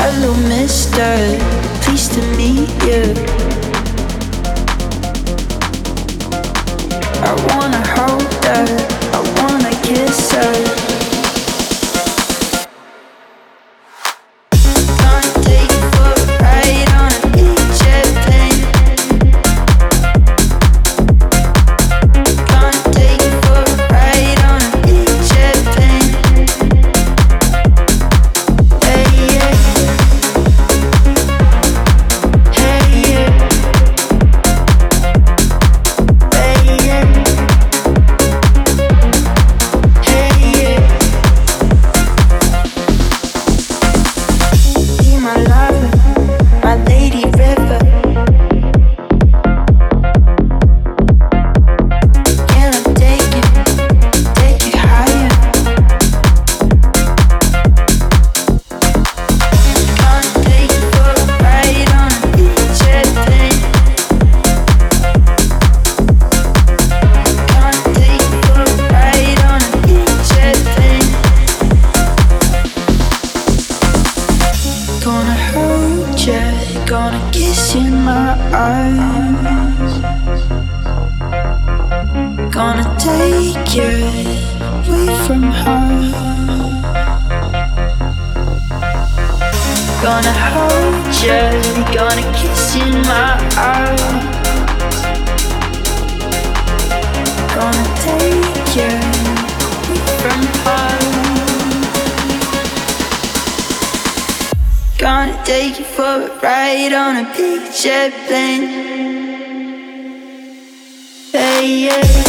Hello, mister. Pleased to meet you. I wanna hold her. I wanna kiss her. wanna kiss you in my eyes. Gonna take you away from her. Gonna hold you, gonna kiss you in my eyes. Take you for a ride on a big jet plane. Hey, yeah.